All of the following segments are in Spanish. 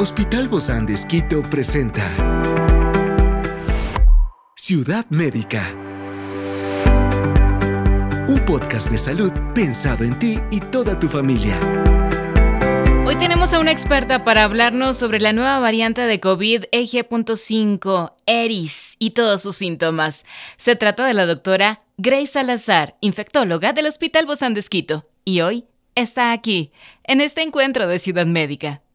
Hospital Bozán de presenta Ciudad Médica. Un podcast de salud pensado en ti y toda tu familia. Hoy tenemos a una experta para hablarnos sobre la nueva variante de COVID EG.5, ERIS, y todos sus síntomas. Se trata de la doctora Grace Salazar, infectóloga del Hospital Bozán de y hoy está aquí, en este encuentro de Ciudad Médica.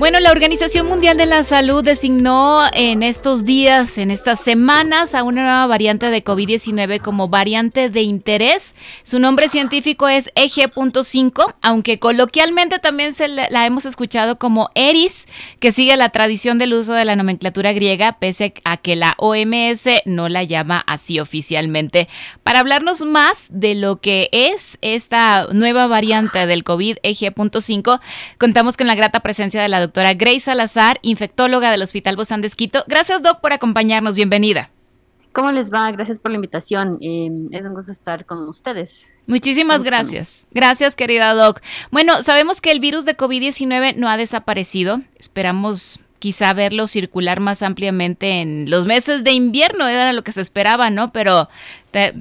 Bueno, la Organización Mundial de la Salud designó en estos días, en estas semanas, a una nueva variante de COVID-19 como variante de interés. Su nombre científico es EG.5, aunque coloquialmente también se la hemos escuchado como ERIS, que sigue la tradición del uso de la nomenclatura griega, pese a que la OMS no la llama así oficialmente. Para hablarnos más de lo que es esta nueva variante del COVID EG.5, contamos con la grata presencia de la doctora doctora Grace Salazar, infectóloga del Hospital Bozán de Esquito. Gracias, Doc, por acompañarnos. Bienvenida. ¿Cómo les va? Gracias por la invitación. Em, es un gusto estar con ustedes. Muchísimas gracias. Gracias, querida Doc. Bueno, sabemos que el virus de COVID-19 no ha desaparecido. Esperamos quizá verlo circular más ampliamente en los meses de invierno, era lo que se esperaba, ¿no? Pero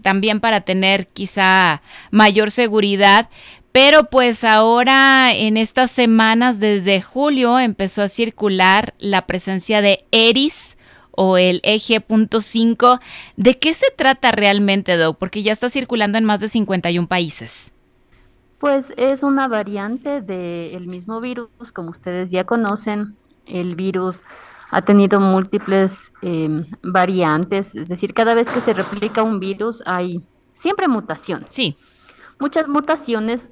también para tener quizá mayor seguridad. Pero pues ahora en estas semanas desde julio empezó a circular la presencia de ERIS o el eje.5. ¿De qué se trata realmente, Doc? Porque ya está circulando en más de 51 países. Pues es una variante del mismo virus, como ustedes ya conocen. El virus ha tenido múltiples em, variantes, es decir, cada vez que se replica un virus hay siempre mutaciones. Sí. Muchas mutaciones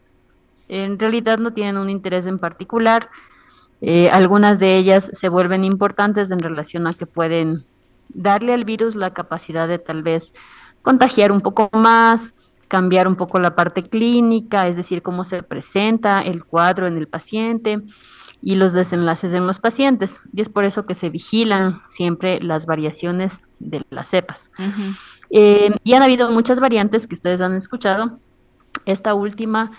en realidad no tienen un interés en particular. Eh, algunas de ellas se vuelven importantes en relación a que pueden darle al virus la capacidad de tal vez contagiar un poco más, cambiar un poco la parte clínica, es decir, cómo se presenta el cuadro en el paciente y los desenlaces en los pacientes. Y es por eso que se vigilan siempre las variaciones de las cepas. Eh, y han habido muchas variantes que ustedes han escuchado. Esta última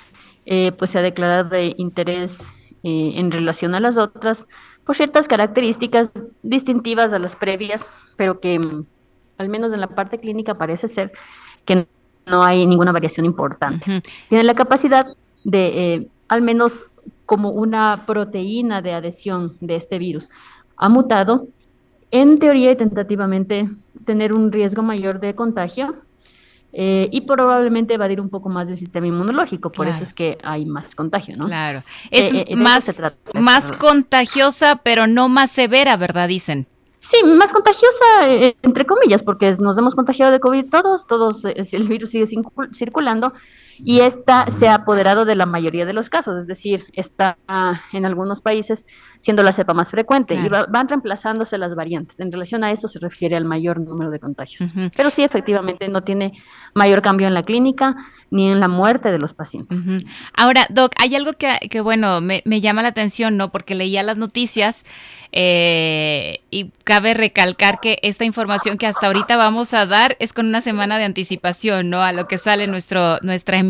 eh, pues se ha declarado de interés eh, en relación a las otras por ciertas características distintivas a las previas, pero que mm, al menos en la parte clínica parece ser que no hay ninguna variación importante. Tiene la capacidad de, eh, al menos como una proteína de adhesión de este virus, ha mutado, en teoría y tentativamente, tener un riesgo mayor de contagio eh, y probablemente evadir un poco más del sistema inmunológico, por eso es que hay más contagio, ¿no? Claro, es eh, eh, más, más contagiosa, pero no más severa, ¿verdad? Dicen. Sí, más contagiosa, entre comillas, porque nos hemos contagiado de COVID todos, todos, el virus sigue circulando, y esta se ha apoderado de la mayoría de los casos, es decir, está en algunos países siendo la cepa más frecuente y van reemplazándose las variantes. En relación a eso se refiere al mayor número de contagios. Pero sí, efectivamente, no tiene mayor cambio en la clínica ni en la muerte de los pacientes. Ahora, Doc, hay algo que, que bueno, me, me, llama la atención, ¿no? Porque leía las noticias eh, y cabe recalcar que esta información que hasta ahorita vamos a dar es con una semana de anticipación, ¿no? A lo que sale nuestro, nuestra emisión.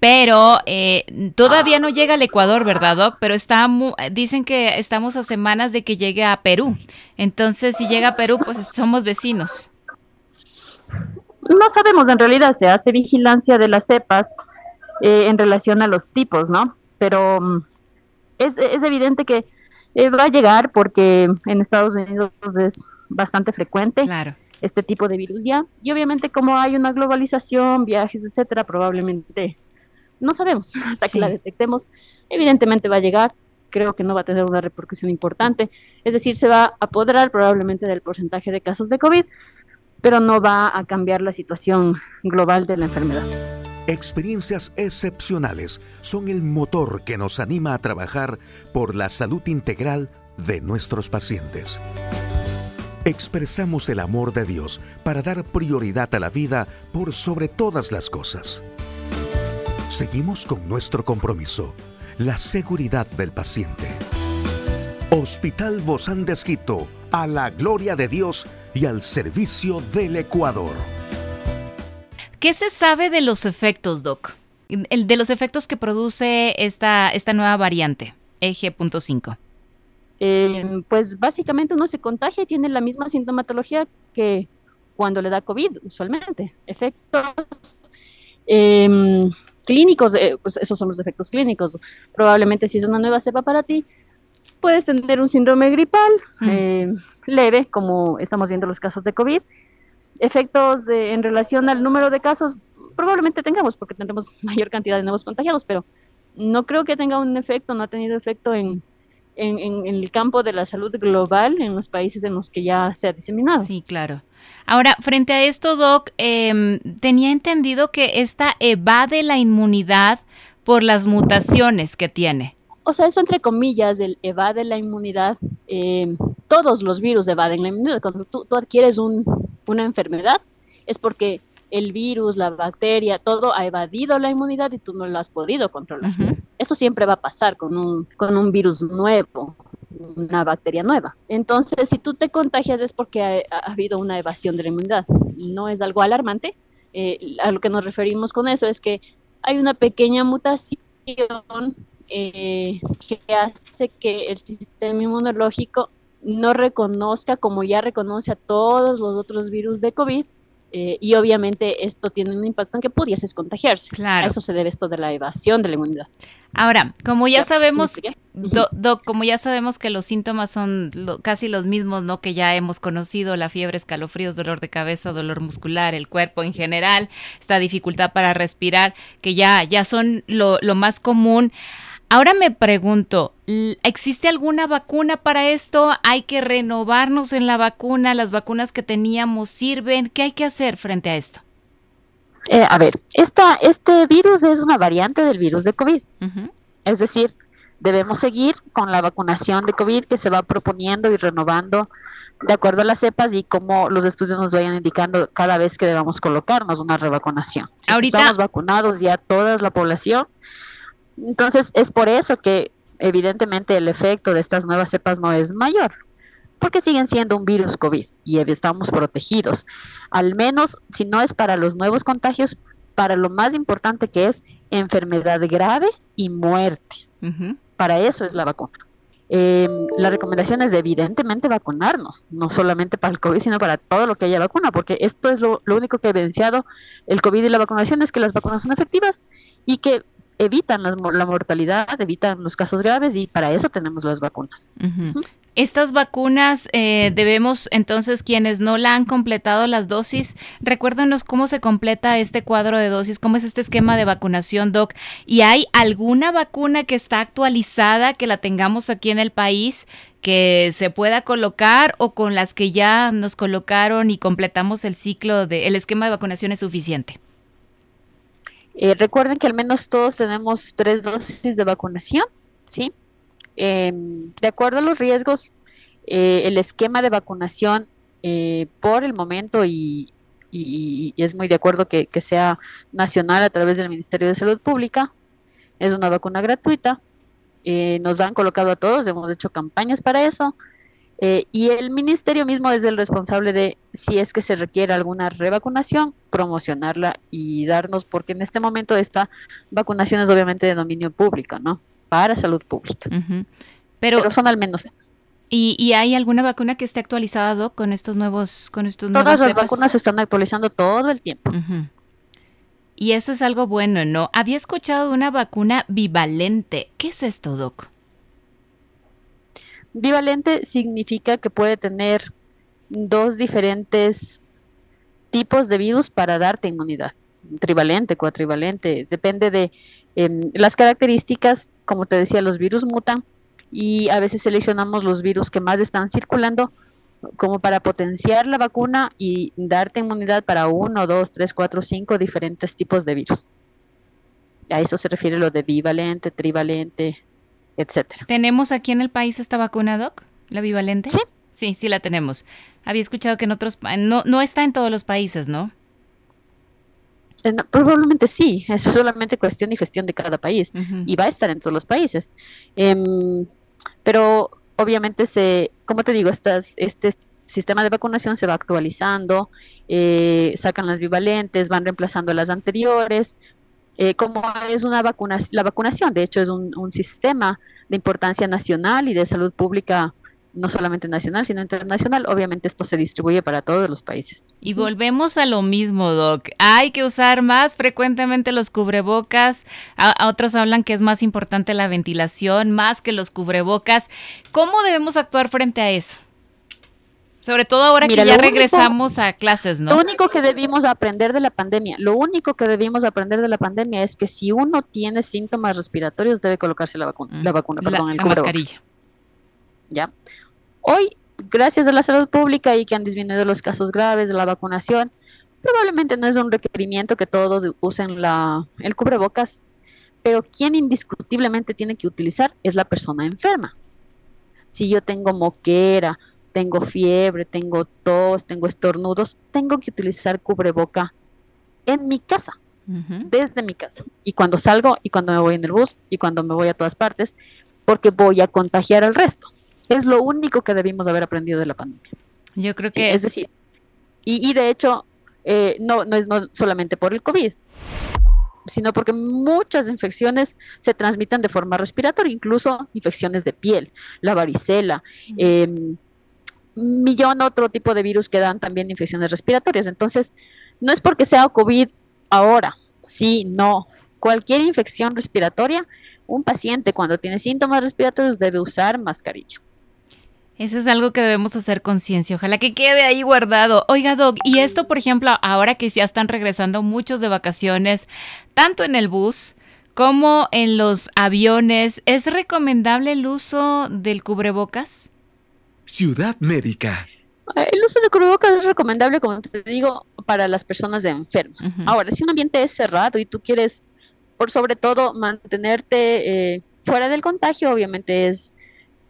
Pero eh, todavía no llega al Ecuador, ¿verdad, Doc? Pero está dicen que estamos a semanas de que llegue a Perú. Entonces, si llega a Perú, pues somos vecinos. No sabemos, en realidad se hace vigilancia de las cepas eh, en relación a los tipos, ¿no? Pero mm, es, es evidente que eh, va a llegar porque en Estados Unidos es bastante frecuente este tipo de virus ya. Y obviamente como hay una globalización, viajes, etcétera, probablemente no sabemos hasta que la detectemos. Evidentemente va a llegar, creo que no va a tener una repercusión importante. Es decir, se va a apoderar probablemente del porcentaje de casos de COVID, pero no va a cambiar la situación global de la enfermedad. Experiencias excepcionales son el motor que nos anima a trabajar por la salud integral de nuestros pacientes. Expresamos el amor de Dios para dar prioridad a la vida por sobre todas las cosas. Seguimos con nuestro compromiso, la seguridad del paciente. Hospital Bozán de Esquito a la gloria de Dios y al servicio del Ecuador. ¿Qué se sabe de los efectos, Doc? De los efectos que produce esta, esta nueva variante, EG.5. Eh, pues básicamente uno se contagia y tiene la misma sintomatología que cuando le da COVID, usualmente. Efectos em, clínicos, eh, pues esos son los efectos clínicos. Probablemente si es una nueva cepa para ti, puedes tener un síndrome gripal mm. eh, leve, como estamos viendo los casos de COVID. Efectos en relación al número de casos, probablemente tengamos, porque tendremos mayor cantidad de nuevos contagiados, pero no creo que tenga un efecto, no ha tenido efecto en, en, el campo de la salud global en los países en los que ya se ha diseminado. Sí, claro. Ahora, frente a esto, Doc, em, tenía entendido que esta evade la inmunidad por las mutaciones que tiene. O sea, eso entre comillas, el evade la inmunidad. Em, todos los virus evaden la inmunidad. Cuando tú, adquieres una enfermedad, es porque el virus, la bacteria, todo ha evadido la inmunidad y tú no lo has podido controlar. Eso siempre va a pasar con un, con un virus nuevo, una bacteria nueva. Entonces, si tú te contagias es porque ha, habido una evasión de la inmunidad. No es algo alarmante. Eh, a lo que nos referimos con eso es que hay una pequeña mutación eh, que hace que el sistema inmunológico no reconozca como ya reconoce a todos los otros virus de COVID eh, y obviamente esto tiene un impacto en que pudieses contagiarse. Claro. A eso se debe esto de la evasión de la inmunidad. Ahora, como ya, sabemos, como ya sabemos que los síntomas son casi los mismos, ¿no? Que ya hemos conocido, la fiebre, escalofríos, dolor de cabeza, dolor muscular, el cuerpo en general, esta dificultad para respirar, que ya, ya son lo, lo más común. Ahora me pregunto, ¿existe alguna vacuna para esto? ¿Hay que renovarnos en la vacuna? ¿Las vacunas que teníamos sirven? ¿Qué hay que hacer frente a esto? Eh, a ver, esta, este virus es una variante del virus de COVID. Es decir, debemos seguir con la vacunación de COVID que se va proponiendo y renovando de acuerdo a las cepas y cómo los estudios nos vayan indicando cada vez que debamos colocarnos una revacunación. Ahorita estamos vacunados ya toda la población, entonces, es por eso que evidentemente el efecto de estas nuevas cepas no es mayor, porque siguen siendo un virus COVID y estamos protegidos. Al menos, si no es para los nuevos contagios, para lo más importante que es enfermedad grave y muerte. Para eso es la vacuna. Eh, la recomendación es evidentemente vacunarnos, no solamente para el COVID, sino para todo lo que haya vacuna, porque esto es lo, lo único que ha evidenciado el COVID y la vacunación, es que las vacunas son efectivas y que evitan la, mortalidad, evitan los casos graves y para eso tenemos las vacunas. Estas vacunas eh, debemos entonces quienes no la han completado las dosis, recuérdenos cómo se completa este cuadro de dosis, cómo es este esquema de vacunación, Doc. ¿Y hay alguna vacuna que está actualizada que la tengamos aquí en el país que se pueda colocar o con las que ya nos colocaron y completamos el ciclo de el esquema de vacunación es suficiente? Eh, recuerden que al menos todos tenemos tres dosis de vacunación, ¿sí? Em, de acuerdo a los riesgos, eh, el esquema de vacunación eh, por el momento y, es muy de acuerdo que, sea nacional a través del Ministerio de Salud Pública, es una vacuna gratuita, nos han colocado a todos, hemos hecho campañas para eso, eh, y el ministerio mismo es el responsable de, si es que se requiere alguna revacunación, promocionarla y darnos, porque en este momento esta vacunación es obviamente de dominio público, ¿no? Para salud pública. Pero, son al menos ¿Y, hay alguna vacuna que esté actualizada, con estos nuevos, con estos Todas las vacunas se están actualizando todo el tiempo. Y eso es algo bueno, ¿no? Había escuchado una vacuna bivalente. ¿Qué es esto, Doc? Bivalente significa que puede tener dos diferentes tipos de virus para darte inmunidad. Trivalente, cuatrivalente, depende de em, las características, como te decía, los virus mutan y a veces seleccionamos los virus que más están circulando como para potenciar la vacuna y darte inmunidad para uno, dos, tres, cuatro, cinco diferentes tipos de virus. A eso se refiere lo de bivalente, trivalente, etcétera. ¿Tenemos aquí en el país esta vacuna, Doc? ¿La bivalente? Sí. Sí, sí la tenemos. Había escuchado que en otros no, no está en todos los países, ¿no? Eh, probablemente sí, eso es solamente cuestión y gestión de cada país y va a estar en todos los países. Em, pero obviamente se, como te digo, estas, este sistema de vacunación se va actualizando, eh, sacan las bivalentes, van reemplazando las anteriores. Eh, como es una vacunación, la vacunación, de hecho, es un, sistema de importancia nacional y de salud pública no solamente nacional, sino internacional. Obviamente esto se distribuye para todos los países. Y volvemos a lo mismo, Doc. Hay que usar más frecuentemente los cubrebocas. Otros hablan que es más importante la ventilación, más que los cubrebocas. ¿Cómo debemos actuar frente a eso? Sobre todo ahora que ya regresamos a clases, ¿no? Lo único que debimos aprender de la pandemia, lo único que debimos aprender de la pandemia es que si uno tiene síntomas respiratorios debe colocarse la vacuna, la vacuna, perdón, el la mascarilla. ¿Ya? Hoy, gracias a la salud pública y que han disminuido los casos graves de la vacunación, probablemente no es un requerimiento que todos usen la, el cubrebocas, pero quien indiscutiblemente tiene que utilizar es la persona enferma. Si yo tengo moquera, tengo fiebre, tengo tos, tengo estornudos, tengo que utilizar cubreboca en mi casa, desde mi casa. Y cuando salgo y cuando me voy en el bus y cuando me voy a todas partes, porque voy a contagiar al resto. Es lo único que debimos haber aprendido de la pandemia. Yo creo que... es decir, y, y de hecho, eh, no, no es no solamente por el COVID, sino porque muchas infecciones se transmiten de forma respiratoria, incluso infecciones de piel, la varicela, eh, millón otro tipo de virus que dan también infecciones respiratorias. Entonces, no es porque sea COVID ahora, sí, no. Cualquier infección respiratoria, un paciente cuando tiene síntomas respiratorios debe usar mascarilla. Eso es algo que debemos hacer conciencia. Ojalá que quede ahí guardado. Oiga, Doc, y esto, por ejemplo, ahora que ya están regresando muchos de vacaciones, tanto en el bus como en los aviones, ¿es recomendable el uso del cubrebocas? Ciudad Médica. El uso del cubrebocas es recomendable, como te digo, para las personas enfermas. Ahora, si un ambiente es cerrado y tú quieres, por sobre todo, mantenerte eh, fuera del contagio, obviamente es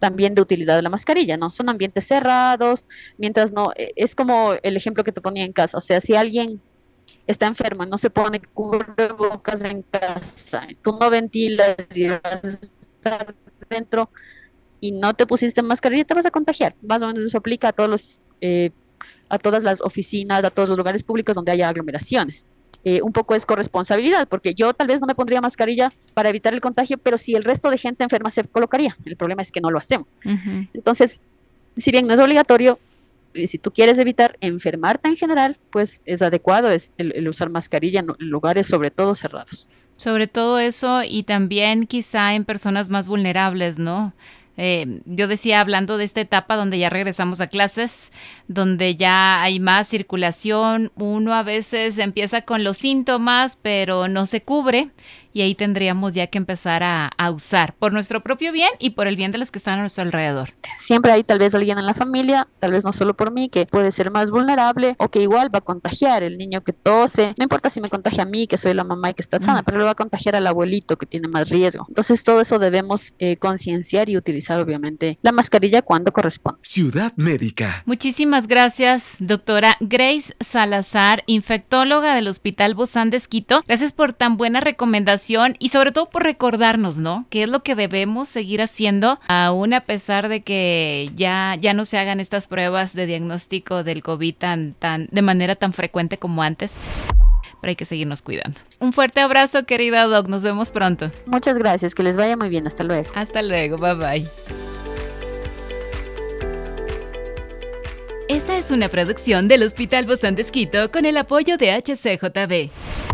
también de utilidad de la mascarilla, ¿no? Son ambientes cerrados, mientras no, e, es como el ejemplo que te ponía en casa, o sea, si alguien está enfermo, no se pone cubrebocas en casa, tú no ventilas y vas a estar dentro y no te pusiste mascarilla, te vas a contagiar. Más o menos eso aplica a todos los, eh, a todas las oficinas, a todos los lugares públicos donde haya aglomeraciones. Eh, un poco es corresponsabilidad, porque yo tal vez no me pondría mascarilla para evitar el contagio, pero si el resto de gente enferma se colocaría. El problema es que no lo hacemos. Entonces, si bien no es obligatorio, si tú quieres evitar enfermarte en general, pues es adecuado el, usar mascarilla en lugares sobre todo cerrados. Sobre todo eso y también quizá en personas más vulnerables, ¿no? Eh, yo decía, hablando de esta etapa donde ya regresamos a clases, donde ya hay más circulación, uno a veces empieza con los síntomas, pero no se cubre y ahí tendríamos ya que empezar a, usar por nuestro propio bien y por el bien de los que están a nuestro alrededor. Siempre hay tal vez alguien en la familia, tal vez no solo por mí, que puede ser más vulnerable o que igual va a contagiar el niño que tose. No importa si me contagia a mí, que soy la mamá y que está sana, pero le va a contagiar al abuelito que tiene más riesgo. Entonces todo eso debemos eh, concienciar y utilizar obviamente la mascarilla cuando corresponde. Ciudad Médica. Muchísimas gracias, doctora Grace Salazar, infectóloga del Hospital Bozán de Esquito. Gracias por tan buena recomendación y sobre todo por recordarnos, ¿no? ¿Qué es lo que debemos seguir haciendo aún a pesar de que ya, ya no se hagan estas pruebas de diagnóstico del COVID tan, tan, de manera tan frecuente como antes? Pero hay que seguirnos cuidando. Un fuerte abrazo, querida Doc. Nos vemos pronto. Muchas gracias. Que les vaya muy bien. Hasta luego. Hasta luego. Bye bye. Esta es una producción del Hospital Bozán de con el apoyo de HCJB.